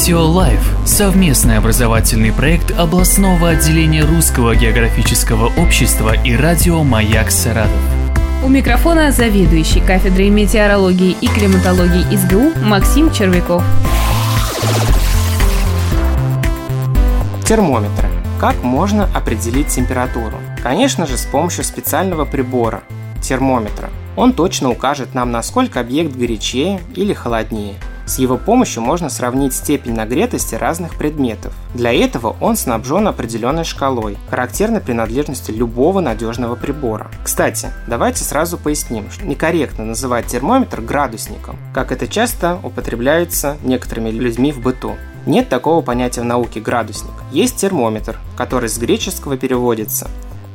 Метео Лайф – совместный образовательный проект областного отделения Русского географического общества и радио «Маяк Саратов». У микрофона заведующий кафедрой метеорологии и климатологии СГУ Максим Червяков. Термометры. Как можно определить температуру? Конечно же, с помощью специального прибора – термометра. Он точно укажет нам, насколько объект горячее или холоднее – с его помощью можно сравнить степень нагретости разных предметов. Для этого он снабжен определенной шкалой, характерной принадлежности любого надежного прибора. Кстати, давайте сразу поясним, что некорректно называть термометр градусником, как это часто употребляется некоторыми людьми в быту. Нет такого понятия в науке градусник. Есть термометр, который с греческого переводится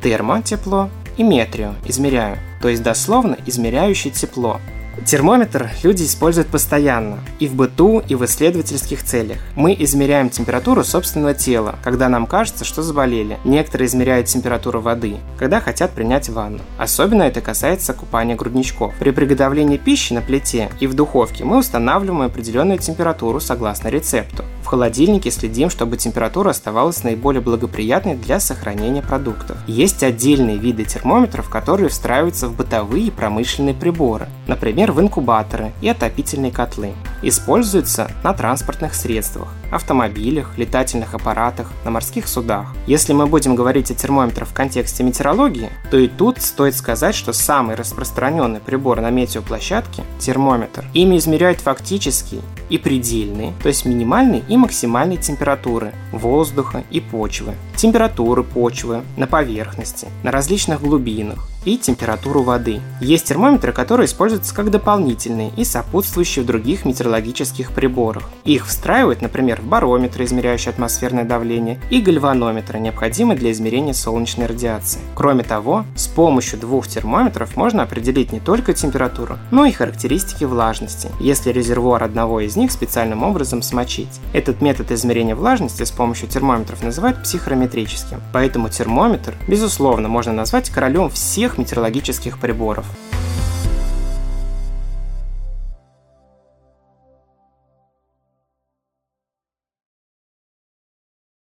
термо – тепло и метрио – измеряю, то есть дословно измеряющий тепло. Термометр люди используют постоянно, и в быту, и в исследовательских целях. Мы измеряем температуру собственного тела, когда нам кажется, что заболели. Некоторые измеряют температуру воды, когда хотят принять ванну. Особенно это касается купания грудничков. При приготовлении пищи на плите и в духовке мы устанавливаем определенную температуру согласно рецепту. В холодильнике следим, чтобы температура оставалась наиболее благоприятной для сохранения продуктов. Есть отдельные виды термометров, которые встраиваются в бытовые и промышленные приборы, например, в инкубаторы и отопительные котлы. Используются на транспортных средствах, автомобилях, летательных аппаратах, на морских судах. Если мы будем говорить о термометрах в контексте метеорологии, то и тут стоит сказать, что самый распространенный прибор на метеоплощадке – термометр. Ими измеряют фактические и предельные, то есть минимальные и максимальные температуры воздуха и почвы, температуры почвы на поверхности, на различных глубинах, и температуру воды. Есть термометры, которые используются как дополнительные и сопутствующие в других метеорологических приборах. Их встраивают, например, в барометры, измеряющие атмосферное давление, и гальванометры, необходимые для измерения солнечной радиации. Кроме того, с помощью двух термометров можно определить не только температуру, но и характеристики влажности, если резервуар одного из них специальным образом смочить. Этот метод измерения влажности с помощью термометров называют психрометрическим. Поэтому термометр, безусловно, можно назвать королем всех метеорологических приборов.